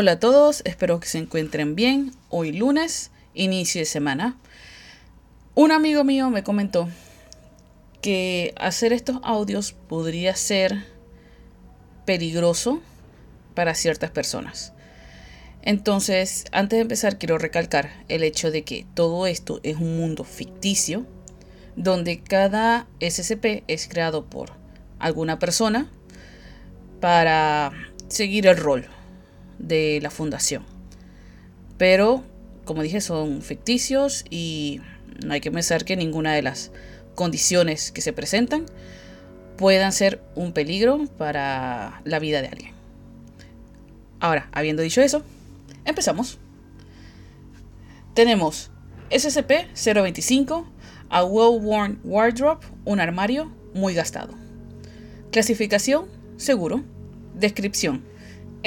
Hola a todos, espero que se encuentren bien. Hoy lunes, inicio de semana. Un amigo mío me comentó que hacer estos audios podría ser peligroso para ciertas personas. Entonces, antes de empezar, quiero recalcar el hecho de que todo esto es un mundo ficticio, donde cada SCP es creado por alguna persona para seguir el rol de la fundación. Pero, como dije, son ficticios y no hay que pensar que ninguna de las condiciones que se presentan puedan ser un peligro para la vida de alguien. Ahora, habiendo dicho eso, empezamos. Tenemos SCP-025, a well-worn wardrobe, un armario muy gastado. Clasificación, seguro. Descripción,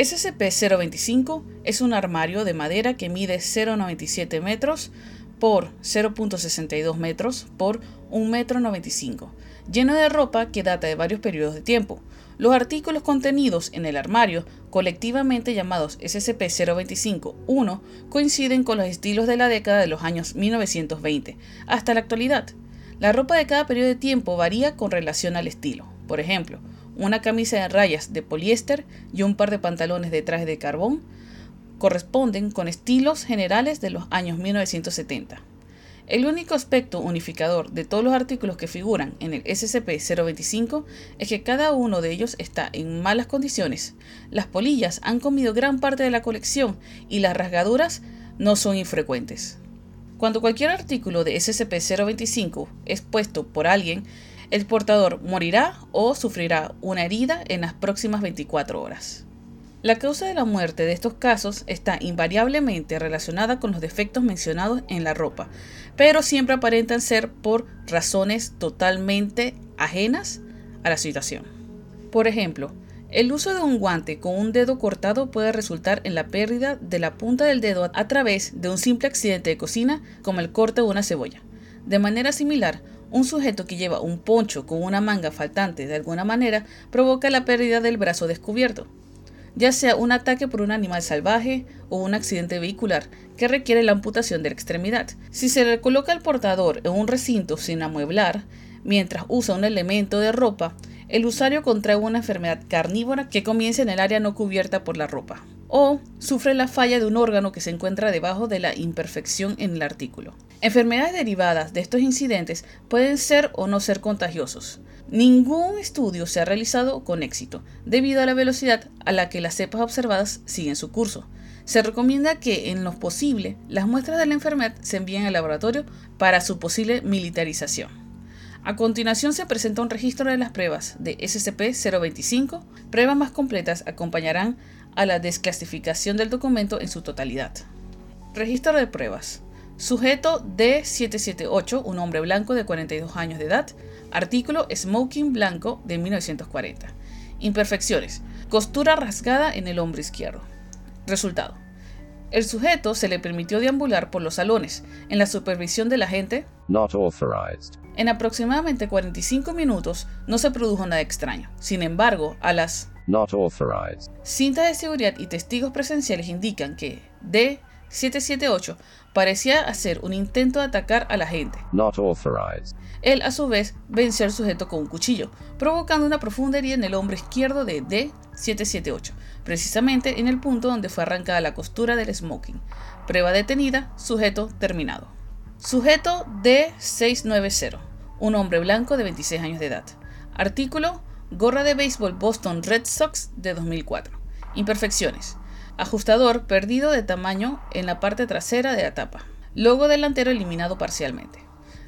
SCP-025 es un armario de madera que mide 0,97 metros por 0.62 metros por 1,95 m, lleno de ropa que data de varios periodos de tiempo. Los artículos contenidos en el armario, colectivamente llamados SCP-025-1, coinciden con los estilos de la década de los años 1920 hasta la actualidad. La ropa de cada periodo de tiempo varía con relación al estilo. Por ejemplo, una camisa de rayas de poliéster y un par de pantalones de traje de carbón corresponden con estilos generales de los años 1970. El único aspecto unificador de todos los artículos que figuran en el SCP-025 es que cada uno de ellos está en malas condiciones. Las polillas han comido gran parte de la colección y las rasgaduras no son infrecuentes. Cuando cualquier artículo de SCP-025 es puesto por alguien el portador morirá o sufrirá una herida en las próximas 24 horas. La causa de la muerte de estos casos está invariablemente relacionada con los defectos mencionados en la ropa, pero siempre aparentan ser por razones totalmente ajenas a la situación. Por ejemplo, el uso de un guante con un dedo cortado puede resultar en la pérdida de la punta del dedo a través de un simple accidente de cocina como el corte de una cebolla. De manera similar, un sujeto que lleva un poncho con una manga faltante de alguna manera provoca la pérdida del brazo descubierto, ya sea un ataque por un animal salvaje o un accidente vehicular que requiere la amputación de la extremidad. Si se le coloca el portador en un recinto sin amueblar, mientras usa un elemento de ropa, el usuario contrae una enfermedad carnívora que comienza en el área no cubierta por la ropa, o sufre la falla de un órgano que se encuentra debajo de la imperfección en el artículo. Enfermedades derivadas de estos incidentes pueden ser o no ser contagiosos. Ningún estudio se ha realizado con éxito, debido a la velocidad a la que las cepas observadas siguen su curso. Se recomienda que, en lo posible, las muestras de la enfermedad se envíen al laboratorio para su posible militarización. A continuación se presenta un registro de las pruebas de SCP-025. Pruebas más completas acompañarán a la desclasificación del documento en su totalidad. Registro de pruebas. Sujeto D778, un hombre blanco de 42 años de edad. Artículo Smoking blanco de 1940. Imperfecciones. Costura rasgada en el hombro izquierdo. Resultado. El sujeto se le permitió deambular por los salones, en la supervisión de la gente. En aproximadamente 45 minutos no se produjo nada extraño. Sin embargo, a las cintas de seguridad y testigos presenciales indican que D778 parecía hacer un intento de atacar a la gente. Él, a su vez, venció al sujeto con un cuchillo, provocando una profunda herida en el hombro izquierdo de D778, precisamente en el punto donde fue arrancada la costura del smoking. Prueba detenida, sujeto terminado. Sujeto D690, un hombre blanco de 26 años de edad. Artículo, gorra de béisbol Boston Red Sox de 2004. Imperfecciones. Ajustador perdido de tamaño en la parte trasera de la tapa. Logo delantero eliminado parcialmente.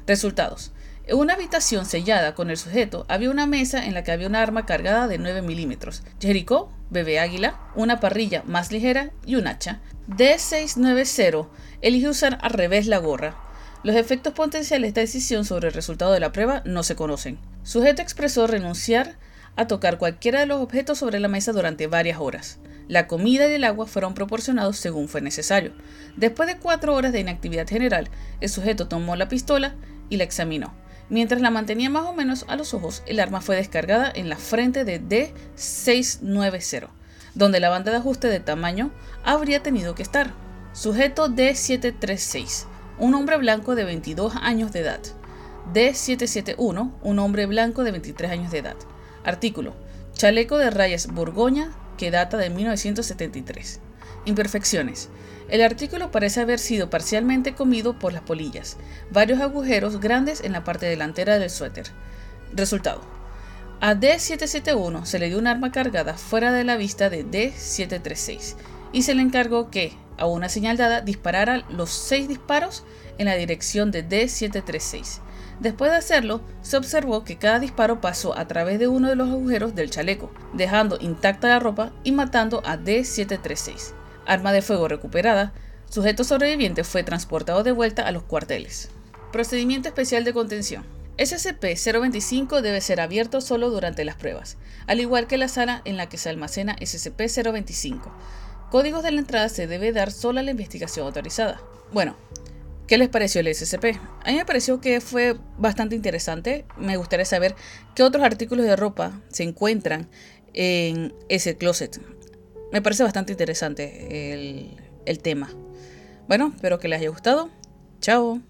Resultados. En una habitación sellada con el sujeto había una mesa en la que había una arma cargada de 9 milímetros, Jericho, bebé águila, una parrilla más ligera y un hacha. D690 elige usar al revés la gorra. Los efectos potenciales de esta decisión sobre el resultado de la prueba no se conocen. Sujeto expresó renunciar a tocar cualquiera de los objetos sobre la mesa durante varias horas. La comida y el agua fueron proporcionados según fue necesario. Después de cuatro horas de inactividad general, el sujeto tomó la pistola y la examinó. Mientras la mantenía más o menos a los ojos, el arma fue descargada en la frente de D690. donde la banda de ajuste de tamaño habría tenido que estar. Sujeto D736, un hombre blanco de 22 años de edad. D771, un hombre blanco de 23 años de edad. Artículo, chaleco de rayas Borgoña que data de 1973. Imperfecciones. El artículo parece haber sido parcialmente comido por las polillas, varios agujeros grandes en la parte delantera del suéter. Resultado. A D771 se le dio un arma cargada fuera de la vista de D736 y se le encargó que, a una señal dada, disparara los seis disparos en la dirección de D736. Después de hacerlo, se observó que cada disparo pasó a través de uno de los agujeros del chaleco, dejando intacta la ropa y matando a D736. Arma de fuego recuperada, sujeto sobreviviente fue transportado de vuelta a los cuarteles. Procedimiento especial de contención. SCP-025 debe ser abierto solo durante las pruebas, al igual que la sala en la que se almacena SCP-025. Códigos de la entrada se debe dar solo a la investigación autorizada. Bueno, ¿Qué les pareció el SCP? A mí me pareció que fue bastante interesante. Me gustaría saber qué otros artículos de ropa se encuentran en ese closet. Me parece bastante interesante el, el tema. Bueno, espero que les haya gustado. Chao.